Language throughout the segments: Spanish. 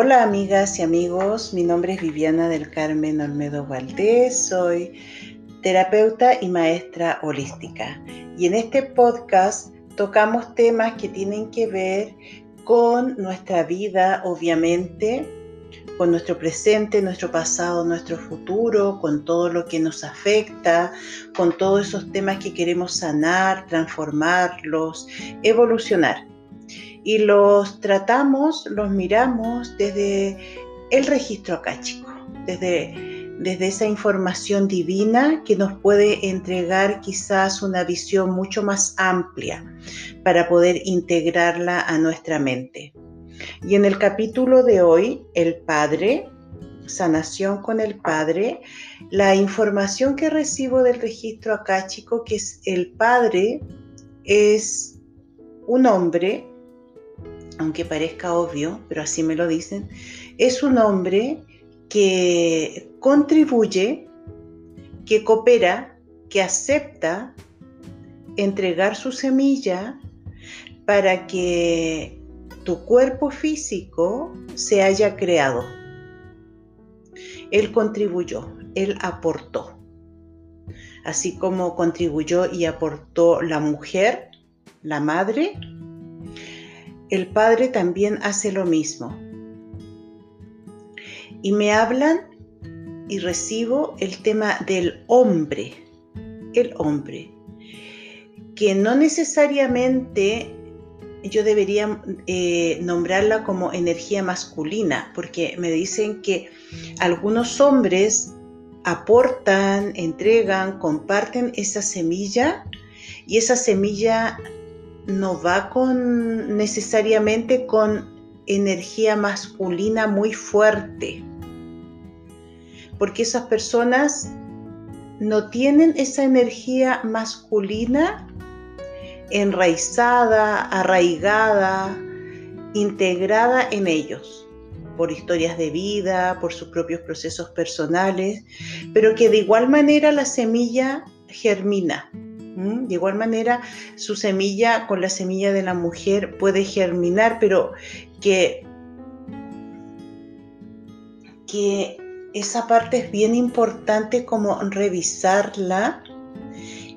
Hola amigas y amigos, mi nombre es Viviana del Carmen Olmedo Valdés, soy terapeuta y maestra holística. Y en este podcast tocamos temas que tienen que ver con nuestra vida, obviamente, con nuestro presente, nuestro pasado, nuestro futuro, con todo lo que nos afecta, con todos esos temas que queremos sanar, transformarlos, evolucionar y los tratamos, los miramos desde el registro acáchico, desde, desde esa información divina que nos puede entregar quizás una visión mucho más amplia para poder integrarla a nuestra mente. Y en el capítulo de hoy, el Padre, sanación con el Padre, la información que recibo del registro acáchico, que es el Padre, es un hombre aunque parezca obvio, pero así me lo dicen, es un hombre que contribuye, que coopera, que acepta entregar su semilla para que tu cuerpo físico se haya creado. Él contribuyó, él aportó. Así como contribuyó y aportó la mujer, la madre, el Padre también hace lo mismo. Y me hablan y recibo el tema del hombre, el hombre, que no necesariamente yo debería eh, nombrarla como energía masculina, porque me dicen que algunos hombres aportan, entregan, comparten esa semilla y esa semilla no va con necesariamente con energía masculina muy fuerte. Porque esas personas no tienen esa energía masculina enraizada, arraigada, integrada en ellos, por historias de vida, por sus propios procesos personales, pero que de igual manera la semilla germina, de igual manera, su semilla con la semilla de la mujer puede germinar, pero que, que esa parte es bien importante como revisarla.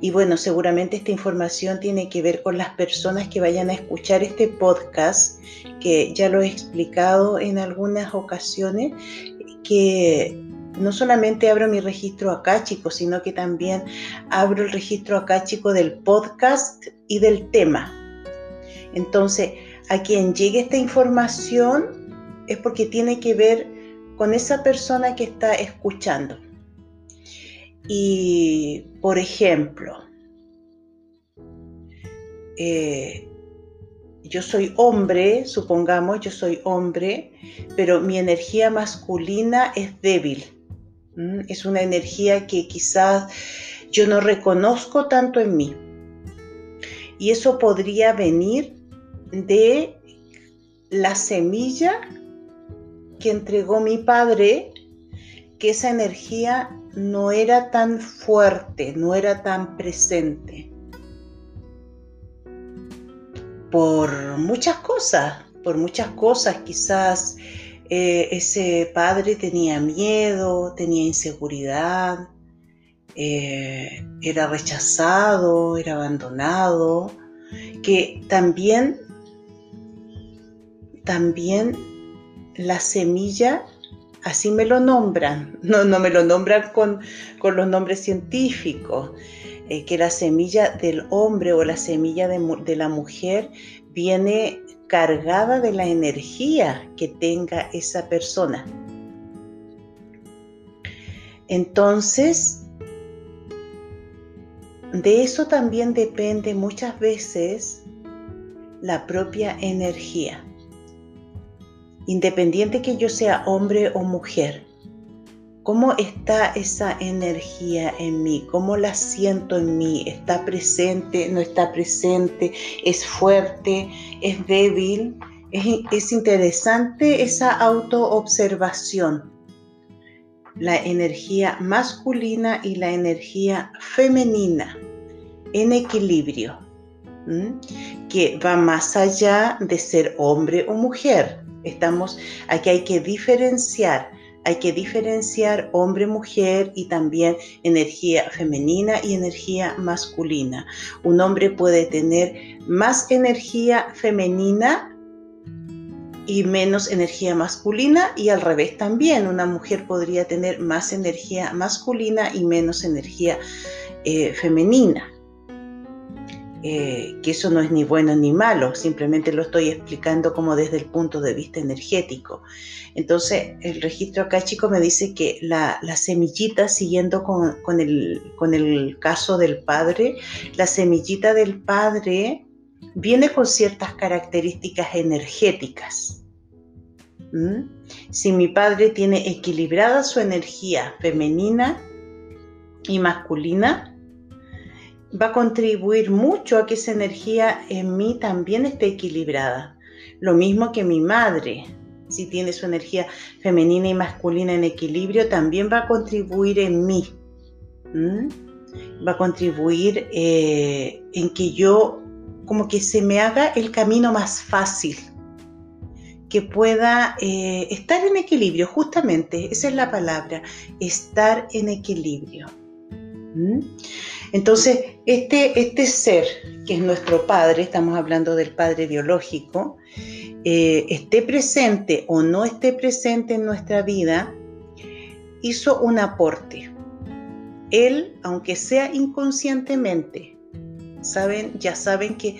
Y bueno, seguramente esta información tiene que ver con las personas que vayan a escuchar este podcast, que ya lo he explicado en algunas ocasiones, que no solamente abro mi registro acá, chicos, sino que también abro el registro acá, chico, del podcast y del tema. Entonces, a quien llegue esta información es porque tiene que ver con esa persona que está escuchando. Y, por ejemplo, eh, yo soy hombre, supongamos, yo soy hombre, pero mi energía masculina es débil. Mm, es una energía que quizás yo no reconozco tanto en mí. Y eso podría venir de la semilla que entregó mi padre, que esa energía no era tan fuerte, no era tan presente. Por muchas cosas, por muchas cosas, quizás eh, ese padre tenía miedo, tenía inseguridad, eh, era rechazado, era abandonado, que también, también la semilla, así me lo nombran, no, no me lo nombran con, los nombres científicos, eh, que la semilla del hombre o la semilla de, de la mujer viene cargada de la energía que tenga esa persona. Entonces, de eso también depende muchas veces la propia energía. Independiente que yo sea hombre o mujer, ¿Cómo está esa energía en mí? ¿Cómo la siento en mí? ¿Está presente? ¿No está presente? ¿Es fuerte? ¿Es débil? Es, interesante esa autoobservación. La energía masculina y la energía femenina en equilibrio, que va más allá de ser hombre o mujer Estamos, aquí hay que diferenciar, hay que diferenciar hombre-mujer y también energía femenina y energía masculina. Un hombre puede tener más energía femenina y menos energía masculina y al revés también. Una mujer podría tener más energía masculina y menos energía eh, femenina. Eh, que eso no es ni bueno ni malo, simplemente lo estoy explicando como desde el punto de vista energético. Entonces, el registro acá, chico, me dice que la, semillita, siguiendo con, el, con el caso del padre, la semillita del padre viene con ciertas características energéticas. ¿Mm? Si mi padre tiene equilibrada su energía femenina y masculina, va a contribuir mucho a que esa energía en mí también esté equilibrada. Lo mismo que mi madre, si tiene su energía femenina y masculina en equilibrio, también va a contribuir en mí. Va a contribuir eh, en que yo como que se me haga el camino más fácil, que pueda eh, estar en equilibrio, justamente, esa es la palabra, estar en equilibrio. Entonces, este, este ser, que es nuestro padre, estamos hablando del padre biológico, eh, esté presente o no esté presente en nuestra vida, hizo un aporte. Él, aunque sea inconscientemente, Saben, ya saben que,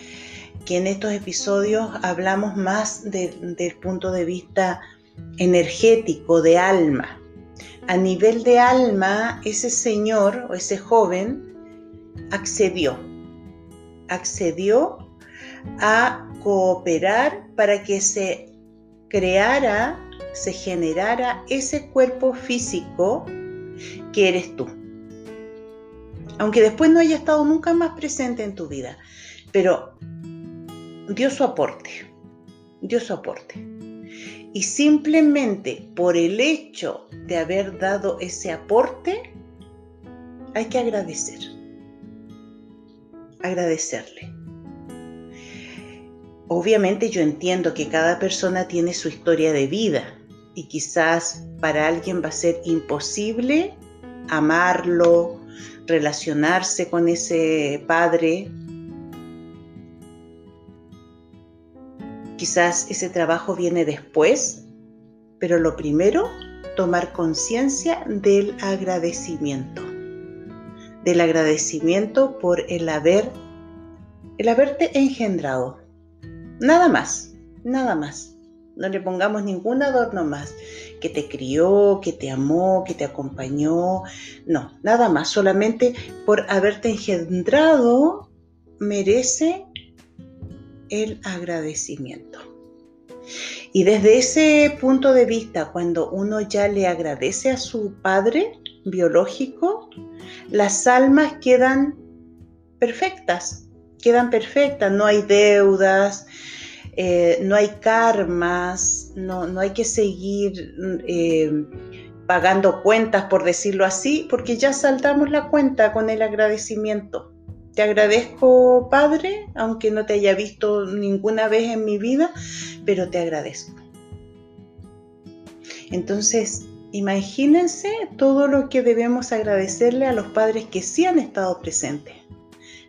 en estos episodios hablamos más del punto de vista energético, de alma. A nivel de alma, ese señor o ese joven accedió, accedió a cooperar para que se creara, se generara ese cuerpo físico que eres tú aunque después no haya estado nunca más presente en tu vida, pero dio su aporte, dio su aporte. Y simplemente por el hecho de haber dado ese aporte, hay que agradecer, agradecerle. Obviamente yo entiendo que cada persona tiene su historia de vida y quizás para alguien va a ser imposible amarlo, relacionarse con ese padre. Quizás ese trabajo viene después, pero lo primero, tomar conciencia del agradecimiento. Del agradecimiento por el haber, el haberte engendrado. Nada más, nada más. No le pongamos ningún adorno más que te crió, que te amó, que te acompañó. No, nada más, solamente por haberte engendrado merece el agradecimiento. Y desde ese punto de vista, cuando uno ya le agradece a su padre biológico, las almas quedan perfectas, quedan perfectas, no hay deudas, eh, no hay karmas, no, no, hay que seguir eh, pagando cuentas, por decirlo así, porque ya saltamos la cuenta con el agradecimiento. Te agradezco, Padre, aunque no te haya visto ninguna vez en mi vida, pero te agradezco. Entonces, imagínense todo lo que debemos agradecerle a los padres que sí han estado presentes,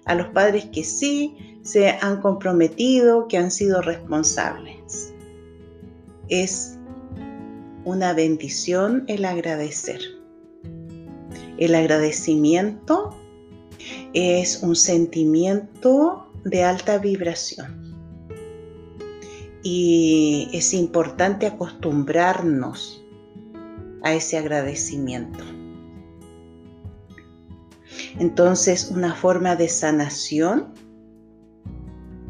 a los padres que sí se han comprometido, que han sido responsables. Es una bendición el agradecer. El agradecimiento es un sentimiento de alta vibración. Y es importante acostumbrarnos a ese agradecimiento. Entonces, una forma de sanación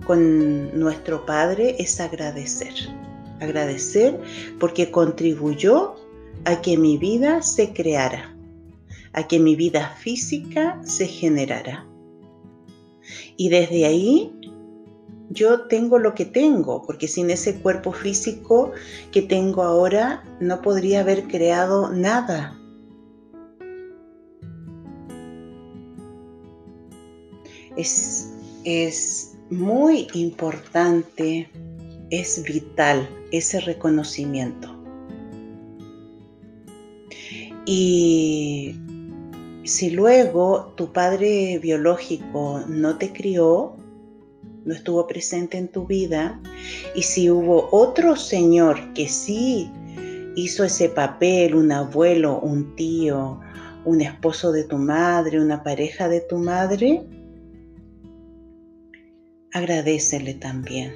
con nuestro Padre es agradecer. Agradecer porque contribuyó a que mi vida se creara, a que mi vida física se generara. Y desde ahí yo tengo lo que tengo, porque sin ese cuerpo físico que tengo ahora no podría haber creado nada. Es, es muy importante es vital ese reconocimiento. Y si luego tu padre biológico no te crió, no estuvo presente en tu vida, y si hubo otro señor que sí hizo ese papel, un abuelo, un tío, un esposo de tu madre, una pareja de tu madre, agradecele también.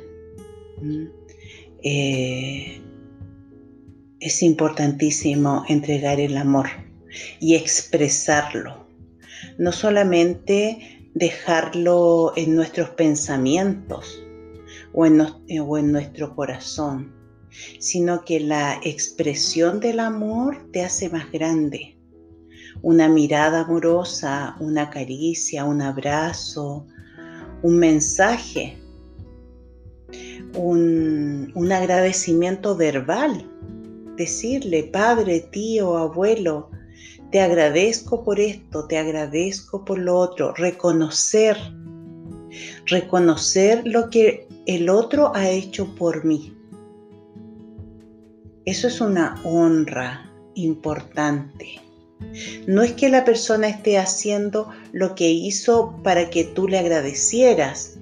Eh, es importantísimo entregar el amor y expresarlo, no solamente dejarlo en nuestros pensamientos o en, o en nuestro corazón, sino que la expresión del amor te hace más grande. Una mirada amorosa, una caricia, un abrazo, un mensaje, un agradecimiento verbal. Decirle, padre, tío, abuelo, te agradezco por esto, te agradezco por lo otro. Reconocer, reconocer lo que el otro ha hecho por mí. Eso es una honra importante. No es que la persona esté haciendo lo que hizo para que tú le agradecieras.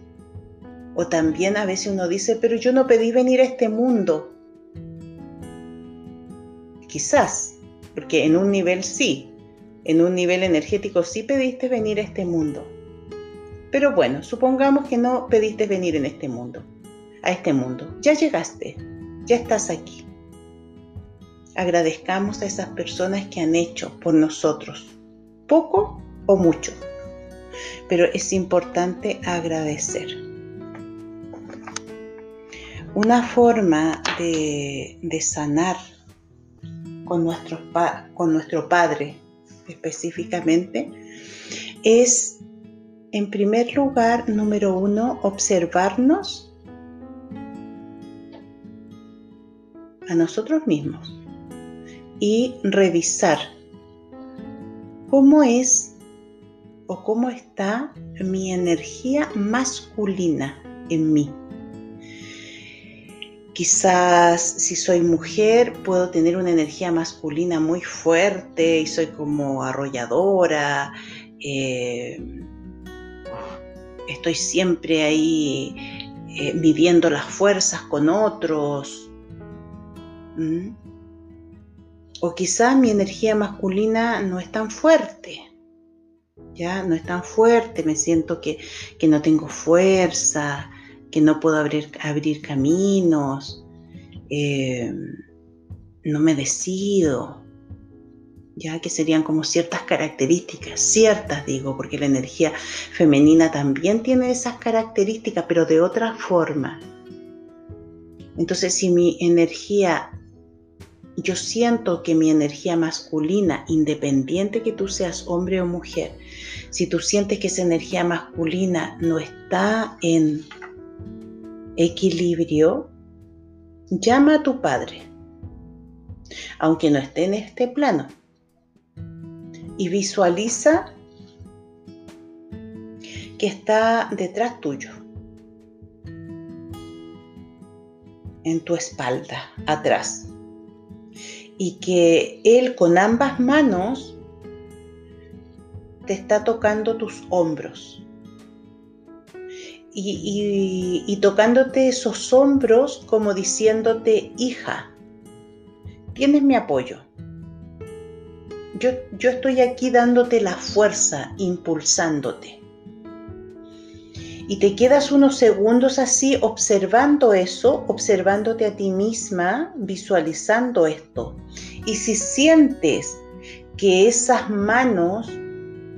O también a veces uno dice, pero yo no pedí venir a este mundo. Quizás, porque en un nivel sí, en un nivel energético sí pediste venir a este mundo. Pero bueno, supongamos que no pediste venir en este mundo, a este mundo. Ya llegaste, ya estás aquí agradezcamos a esas personas que han hecho por nosotros, poco o mucho. Pero es importante agradecer. Una forma de, sanar con nuestro, con nuestro Padre específicamente es, en primer lugar, número uno, observarnos a nosotros mismos y revisar cómo es o cómo está mi energía masculina en mí. Quizás si soy mujer puedo tener una energía masculina muy fuerte y soy como arrolladora, eh, estoy siempre ahí eh, midiendo las fuerzas con otros. O quizás mi energía masculina no es tan fuerte, ya no es tan fuerte, me siento que, no tengo fuerza, que no puedo abrir, abrir caminos, eh, no me decido, ya que serían como ciertas características, ciertas digo, porque la energía femenina también tiene esas características, pero de otra forma. Entonces, si mi energía yo siento que mi energía masculina, independiente que tú seas hombre o mujer, si tú sientes que esa energía masculina no está en equilibrio, llama a tu padre, aunque no esté en este plano, y visualiza que está detrás tuyo, en tu espalda, atrás y que Él con ambas manos te está tocando tus hombros. Y, tocándote esos hombros como diciéndote, hija, tienes mi apoyo. Yo, yo estoy aquí dándote la fuerza, impulsándote y te quedas unos segundos así observando eso, observándote a ti misma, visualizando esto. Y si sientes que esas manos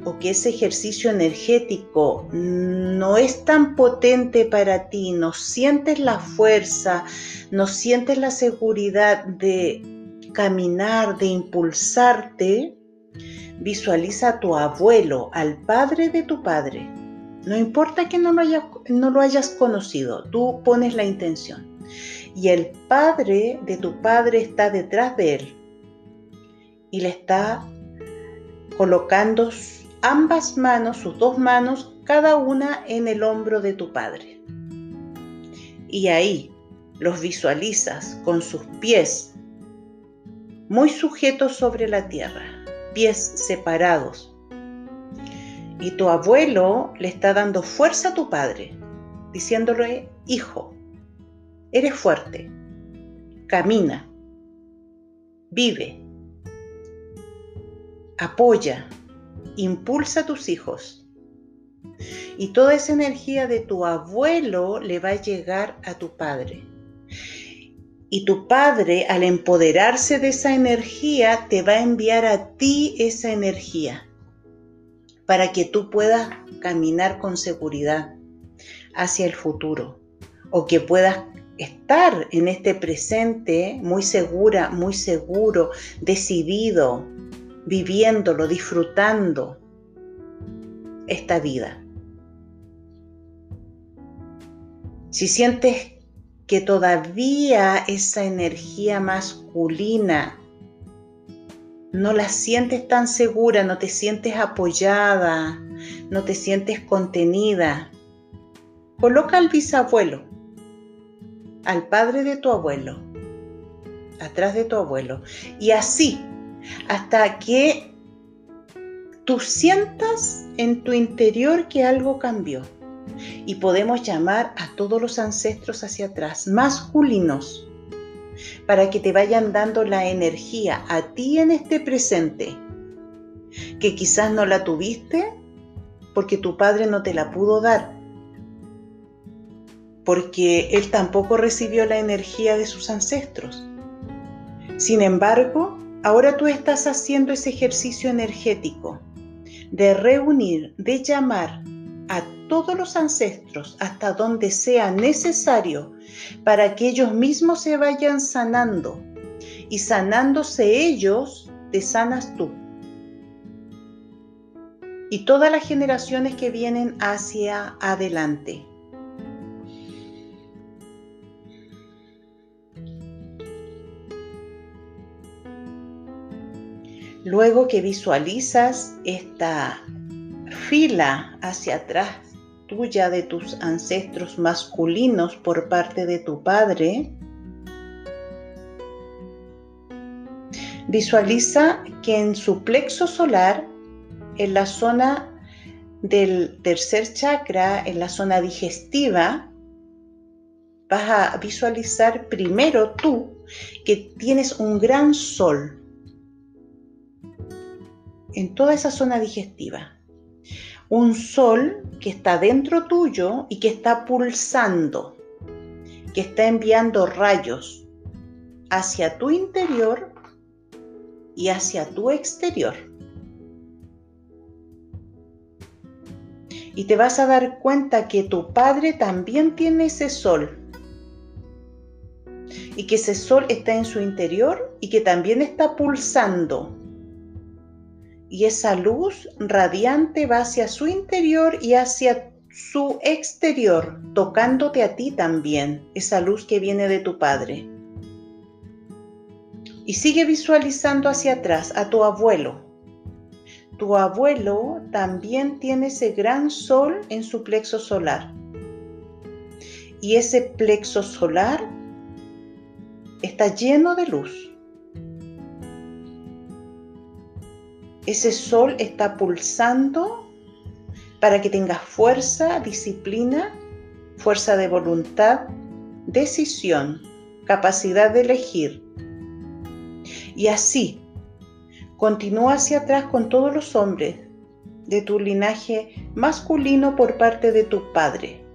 o que ese ejercicio energético no es tan potente para ti, no sientes la fuerza, no sientes la seguridad de caminar, de impulsarte, visualiza a tu abuelo, al padre de tu padre, no importa que no lo, hayas conocido, tú pones la intención. Y el padre de tu padre está detrás de él y le está colocando ambas manos, sus dos manos, cada una en el hombro de tu padre. Y ahí, los visualizas con sus pies muy sujetos sobre la tierra, pies separados. Y tu abuelo le está dando fuerza a tu padre, diciéndole, hijo, eres fuerte, camina, vive, apoya, impulsa a tus hijos. Y toda esa energía de tu abuelo le va a llegar a tu padre. Y tu padre, al empoderarse de esa energía, te va a enviar a ti esa energía para que tú puedas caminar con seguridad hacia el futuro o que puedas estar en este presente muy segura, muy seguro, decidido, viviéndolo, disfrutando esta vida. Si sientes que todavía esa energía masculina no la sientes tan segura, no te sientes apoyada, no te sientes contenida, coloca al bisabuelo, al padre de tu abuelo, atrás de tu abuelo, y así hasta que tú sientas en tu interior que algo cambió. Y podemos llamar a todos los ancestros hacia atrás, masculinos, para que te vayan dando la energía a ti en este presente, que quizás no la tuviste porque tu padre no te la pudo dar, porque él tampoco recibió la energía de sus ancestros. Sin embargo, ahora tú estás haciendo ese ejercicio energético de reunir, de llamar a todos los ancestros hasta donde sea necesario para que ellos mismos se vayan sanando. Y sanándose ellos, te sanas tú. Y todas las generaciones que vienen hacia adelante. Luego que visualizas esta fila hacia atrás tuya de tus ancestros masculinos por parte de tu padre, visualiza que en su plexo solar, en la zona del tercer chakra, en la zona digestiva, vas a visualizar primero tú que tienes un gran sol en toda esa zona digestiva un sol que está dentro tuyo y que está pulsando, que está enviando rayos hacia tu interior y hacia tu exterior. Y te vas a dar cuenta que tu padre también tiene ese sol. Y que ese sol está en su interior y que también está pulsando y esa luz radiante va hacia su interior y hacia su exterior, tocándote a ti también, esa luz que viene de tu Padre. Y sigue visualizando hacia atrás a tu abuelo. Tu abuelo también tiene ese gran sol en su plexo solar. Y ese plexo solar está lleno de luz. Ese sol está pulsando para que tengas fuerza, disciplina, fuerza de voluntad, decisión, capacidad de elegir. Y así, continúa hacia atrás con todos los hombres de tu linaje masculino por parte de tu padre.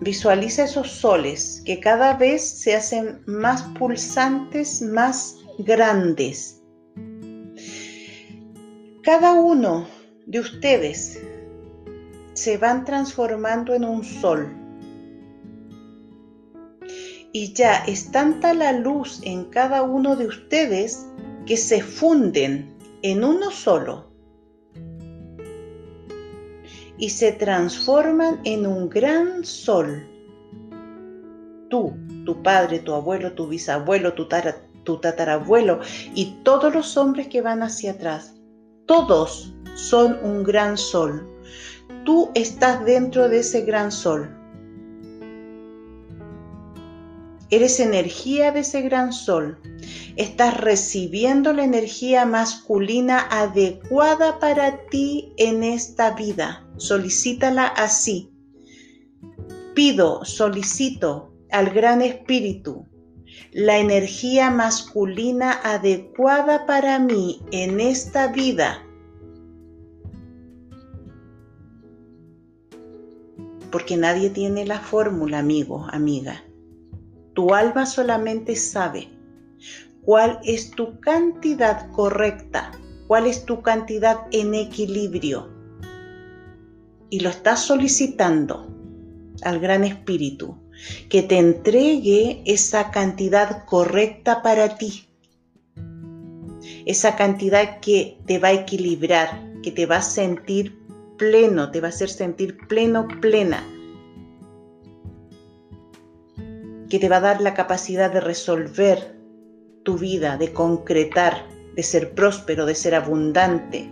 Visualiza esos soles que cada vez se hacen más pulsantes, más grandes. Cada uno de ustedes se van transformando en un sol. Y ya es tanta la luz en cada uno de ustedes que se funden en uno solo y se transforman en un gran sol. Tú, tu padre, tu abuelo, tu bisabuelo, tu, tu tatarabuelo y todos los hombres que van hacia atrás, todos son un gran sol. tú estás dentro de ese gran sol. Eres energía de ese gran sol. Estás recibiendo la energía masculina adecuada para ti en esta vida. Solicítala así. Pido, solicito al Gran Espíritu la energía masculina adecuada para mí en esta vida. Porque nadie tiene la fórmula, amigo, amiga. Tu alma solamente sabe cuál es tu cantidad correcta, cuál es tu cantidad en equilibrio. Y lo estás solicitando al Gran Espíritu que te entregue esa cantidad correcta para ti. Esa cantidad que te va a equilibrar, que te va a sentir pleno, te va a hacer sentir pleno, plena. Que te va a dar la capacidad de resolver tu vida, de concretar, de ser próspero, de ser abundante,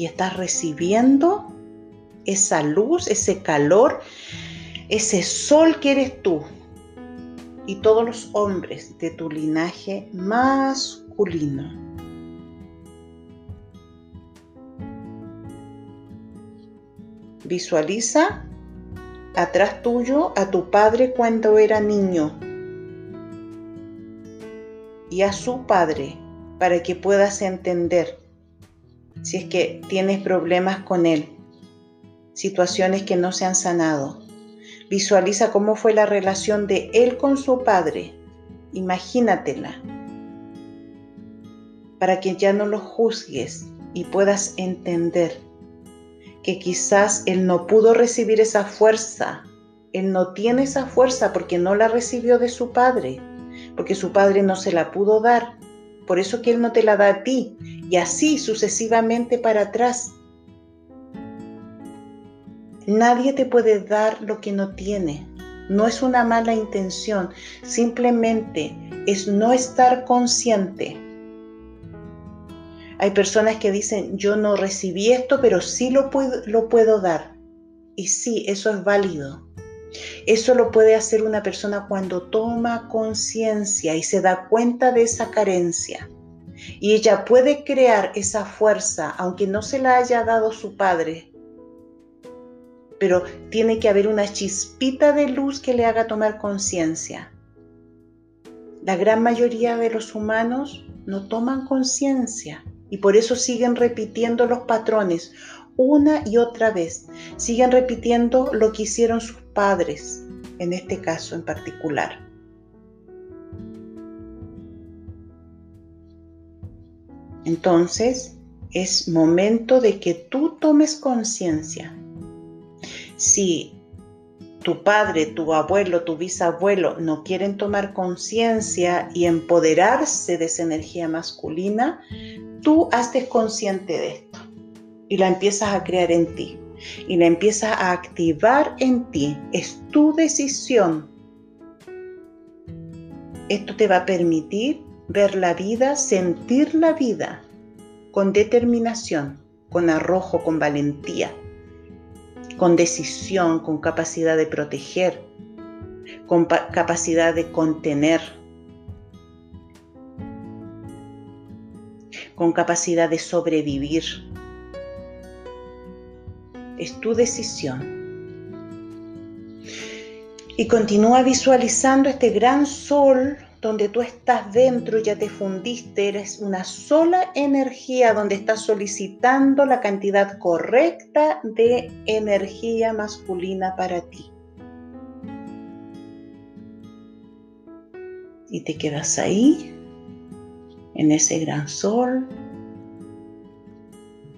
y estás recibiendo esa luz, ese calor, ese sol que eres tú y todos los hombres de tu linaje masculino. Visualiza atrás tuyo a tu padre cuando era niño y a su padre para que puedas entender si es que tienes problemas con él, situaciones que no se han sanado. Visualiza cómo fue la relación de él con su padre. Imagínatela. Para que ya no lo juzgues y puedas entender que quizás él no pudo recibir esa fuerza. Él no tiene esa fuerza porque no la recibió de su padre, porque su padre no se la pudo dar. Por eso que él no te la da a ti y así sucesivamente para atrás. Nadie te puede dar lo que no tiene. No es una mala intención, simplemente es no estar consciente. Hay personas que dicen, yo no recibí esto, pero sí lo puedo, dar. Y sí, eso es válido. Eso lo puede hacer una persona cuando toma conciencia y se da cuenta de esa carencia. Y ella puede crear esa fuerza, aunque no se la haya dado su padre. Pero tiene que haber una chispita de luz que le haga tomar conciencia. La gran mayoría de los humanos no toman conciencia y por eso siguen repitiendo los patrones una y otra vez. Siguen repitiendo lo que hicieron sus padres, en este caso en particular. Entonces, es momento de que tú tomes conciencia. Si tu padre, tu abuelo, tu bisabuelo no quieren tomar conciencia y empoderarse de esa energía masculina, tú haces consciente de esto y la empiezas a crear en ti y la empiezas a activar en ti. Es tu decisión. Esto te va a permitir ver la vida, sentir la vida con determinación, con arrojo, con valentía, con decisión, con capacidad de proteger, con capacidad de contener, con capacidad de sobrevivir. Es tu decisión. Y continúa visualizando este gran sol donde tú estás dentro, ya te fundiste, eres una sola energía donde estás solicitando la cantidad correcta de energía masculina para ti. Y te quedas ahí, en ese gran sol,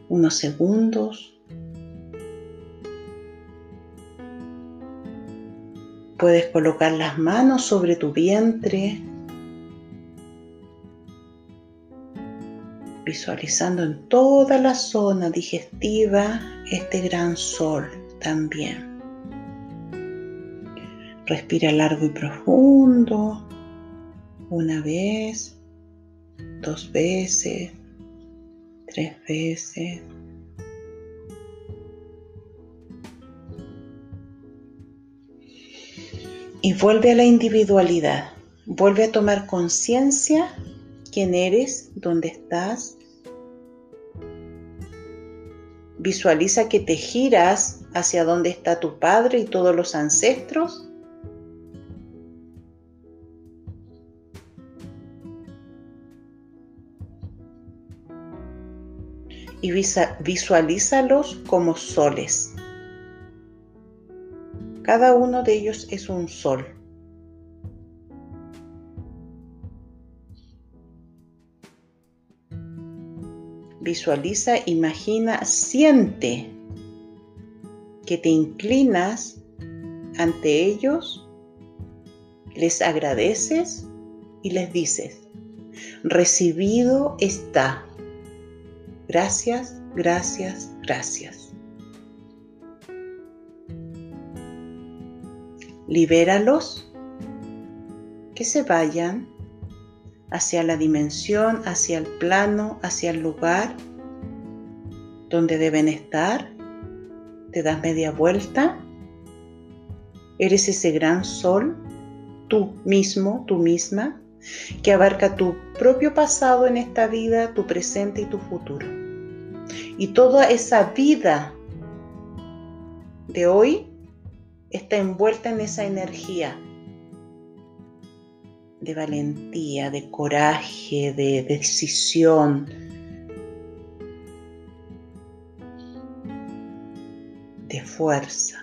unos segundos. Puedes colocar las manos sobre tu vientre visualizando en toda la zona digestiva este gran sol también. Respira largo y profundo, una vez, dos veces, tres veces. Y vuelve a la individualidad. Vuelve a tomar conciencia quién eres, dónde estás. Visualiza que te giras hacia dónde está tu padre y todos los ancestros. Y visualízalos como soles. Cada uno de ellos es un sol. Visualiza, imagina, siente que te inclinas ante ellos, les agradeces y les dices, recibido está. Gracias, gracias, gracias. libéralos, que se vayan hacia la dimensión, hacia el plano, hacia el lugar donde deben estar. Te das media vuelta. Eres ese gran sol, tú mismo, tú misma, que abarca tu propio pasado en esta vida, tu presente y tu futuro. Y toda esa vida de hoy está envuelta en esa energía de valentía, de coraje, de decisión. de fuerza.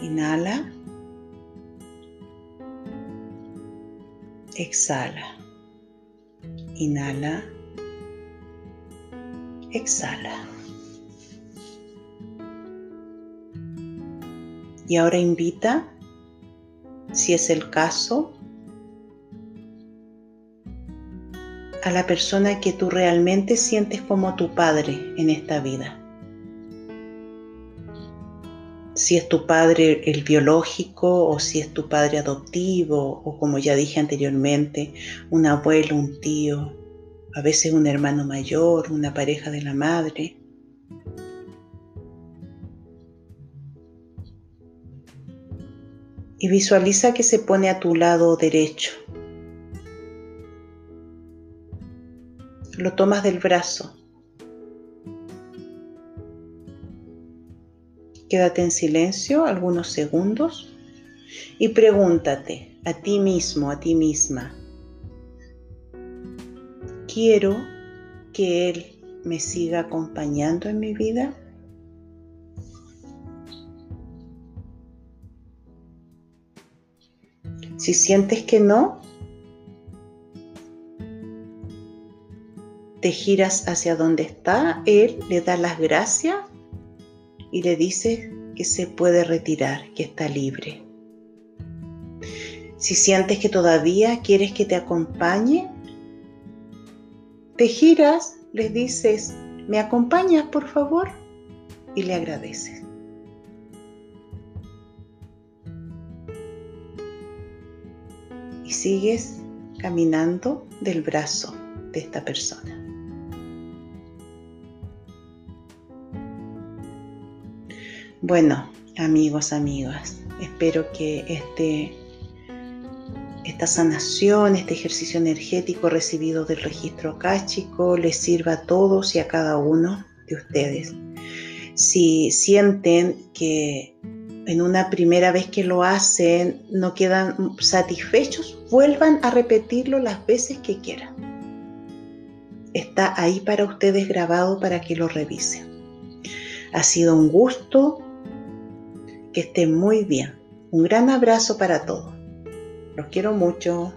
Inhala. Exhala. Inhala. Exhala. Y ahora invita, si es el caso, a la persona que tú realmente sientes como tu padre en esta vida. Si es tu padre el biológico o si es tu padre adoptivo o como ya dije anteriormente, un abuelo, un tío, a veces un hermano mayor, una pareja de la madre. Y visualiza que se pone a tu lado derecho. Lo tomas del brazo. Quédate en silencio algunos segundos y pregúntate a ti mismo, a ti misma, ¿quiero que Él me siga acompañando en mi vida? Si sientes que no, te giras hacia donde está Él, le das las gracias y le dices que se puede retirar, que está libre. Si sientes que todavía quieres que te acompañe, te giras, le dices, ¿me acompañas por favor? Y le agradeces. Y sigues caminando del brazo de esta persona. Bueno, amigos, amigas, espero que este, esta sanación, este ejercicio energético recibido del registro acáchico les sirva a todos y a cada uno de ustedes. Si sienten que en una primera vez que lo hacen no quedan satisfechos, vuelvan a repetirlo las veces que quieran. Está ahí para ustedes grabado para que lo revisen. Ha sido un gusto. Que estén muy bien. Un gran abrazo para todos. Los quiero mucho.